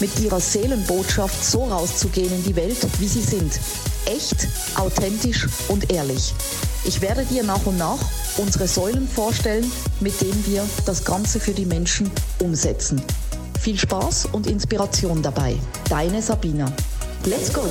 mit ihrer Seelenbotschaft so rauszugehen in die Welt, wie sie sind. Echt, authentisch und ehrlich. Ich werde dir nach und nach unsere Säulen vorstellen, mit denen wir das Ganze für die Menschen umsetzen. Viel Spaß und Inspiration dabei. Deine Sabina. Let's go!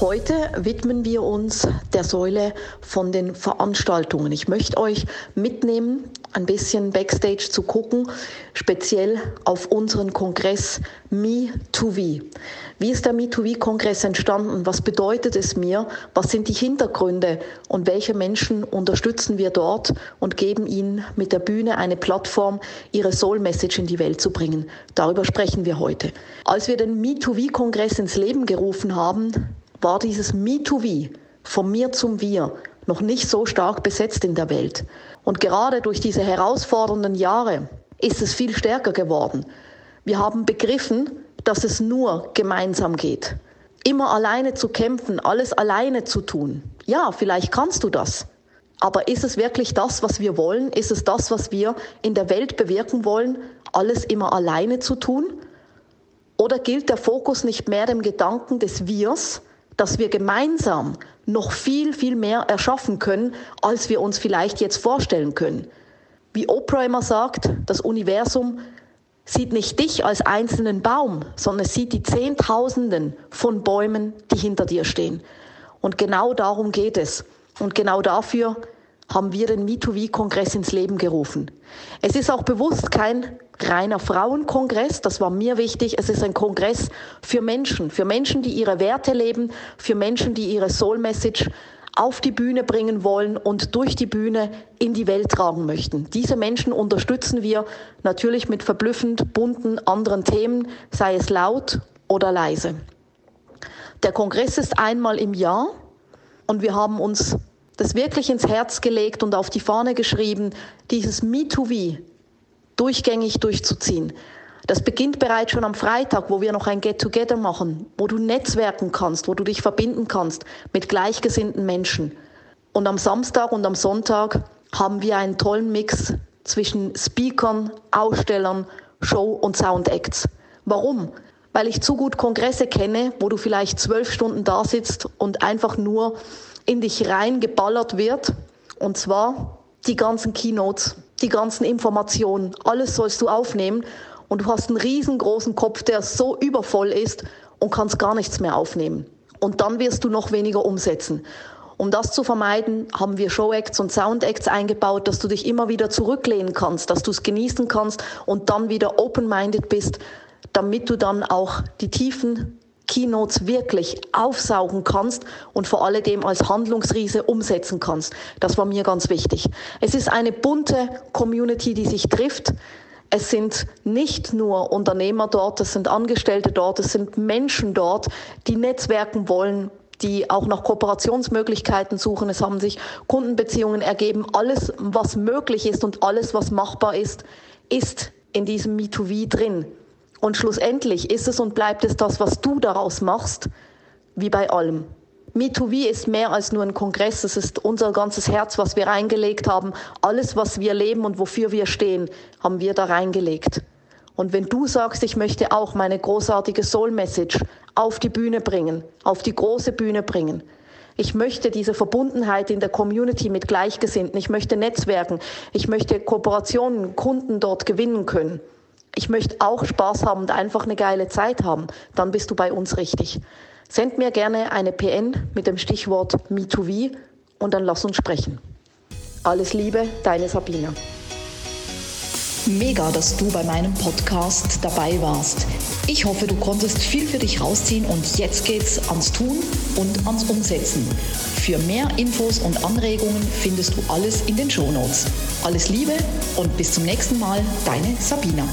Heute widmen wir uns der Säule von den Veranstaltungen. Ich möchte euch mitnehmen, ein bisschen backstage zu gucken, speziell auf unseren Kongress Me2V. Wie ist der Me2V-Kongress entstanden? Was bedeutet es mir? Was sind die Hintergründe? Und welche Menschen unterstützen wir dort und geben ihnen mit der Bühne eine Plattform, ihre Soul-Message in die Welt zu bringen? Darüber sprechen wir heute. Als wir den Me2V-Kongress ins Leben gerufen haben, war dieses Me to We, von mir zum Wir, noch nicht so stark besetzt in der Welt. Und gerade durch diese herausfordernden Jahre ist es viel stärker geworden. Wir haben begriffen, dass es nur gemeinsam geht. Immer alleine zu kämpfen, alles alleine zu tun. Ja, vielleicht kannst du das. Aber ist es wirklich das, was wir wollen? Ist es das, was wir in der Welt bewirken wollen, alles immer alleine zu tun? Oder gilt der Fokus nicht mehr dem Gedanken des Wirs, dass wir gemeinsam noch viel, viel mehr erschaffen können, als wir uns vielleicht jetzt vorstellen können. Wie Oprah immer sagt, das Universum sieht nicht dich als einzelnen Baum, sondern es sieht die Zehntausenden von Bäumen, die hinter dir stehen. Und genau darum geht es. Und genau dafür haben wir den Me2V-Kongress ins Leben gerufen. Es ist auch bewusst kein reiner Frauenkongress, das war mir wichtig. Es ist ein Kongress für Menschen, für Menschen, die ihre Werte leben, für Menschen, die ihre Soul Message auf die Bühne bringen wollen und durch die Bühne in die Welt tragen möchten. Diese Menschen unterstützen wir natürlich mit verblüffend bunten anderen Themen, sei es laut oder leise. Der Kongress ist einmal im Jahr und wir haben uns das wirklich ins Herz gelegt und auf die Fahne geschrieben, dieses Me2V durchgängig durchzuziehen. Das beginnt bereits schon am Freitag, wo wir noch ein Get-Together machen, wo du netzwerken kannst, wo du dich verbinden kannst mit gleichgesinnten Menschen. Und am Samstag und am Sonntag haben wir einen tollen Mix zwischen Speakern, Ausstellern, Show und Soundacts. Warum? Weil ich zu gut Kongresse kenne, wo du vielleicht zwölf Stunden da sitzt und einfach nur in dich reingeballert wird. Und zwar die ganzen Keynotes, die ganzen Informationen, alles sollst du aufnehmen. Und du hast einen riesengroßen Kopf, der so übervoll ist und kannst gar nichts mehr aufnehmen. Und dann wirst du noch weniger umsetzen. Um das zu vermeiden, haben wir Showacts und Soundacts eingebaut, dass du dich immer wieder zurücklehnen kannst, dass du es genießen kannst und dann wieder open-minded bist, damit du dann auch die tiefen Keynotes wirklich aufsaugen kannst und vor alledem als Handlungsriese umsetzen kannst. Das war mir ganz wichtig. Es ist eine bunte Community, die sich trifft. Es sind nicht nur Unternehmer dort, es sind Angestellte dort, es sind Menschen dort, die netzwerken wollen, die auch nach Kooperationsmöglichkeiten suchen. Es haben sich Kundenbeziehungen ergeben. Alles, was möglich ist und alles, was machbar ist, ist in diesem Me2V drin. Und schlussendlich ist es und bleibt es das, was du daraus machst, wie bei allem. Me2V ist mehr als nur ein Kongress, es ist unser ganzes Herz, was wir reingelegt haben. Alles, was wir leben und wofür wir stehen, haben wir da reingelegt. Und wenn du sagst, ich möchte auch meine großartige Soul Message auf die Bühne bringen, auf die große Bühne bringen, ich möchte diese Verbundenheit in der Community mit Gleichgesinnten, ich möchte Netzwerken, ich möchte Kooperationen, Kunden dort gewinnen können, ich möchte auch Spaß haben und einfach eine geile Zeit haben, dann bist du bei uns richtig. Send mir gerne eine PN mit dem Stichwort Me2V und dann lass uns sprechen. Alles Liebe, deine Sabina. Mega, dass du bei meinem Podcast dabei warst. Ich hoffe, du konntest viel für dich rausziehen und jetzt geht's ans Tun und ans Umsetzen. Für mehr Infos und Anregungen findest du alles in den Shownotes. Alles Liebe und bis zum nächsten Mal, deine Sabina.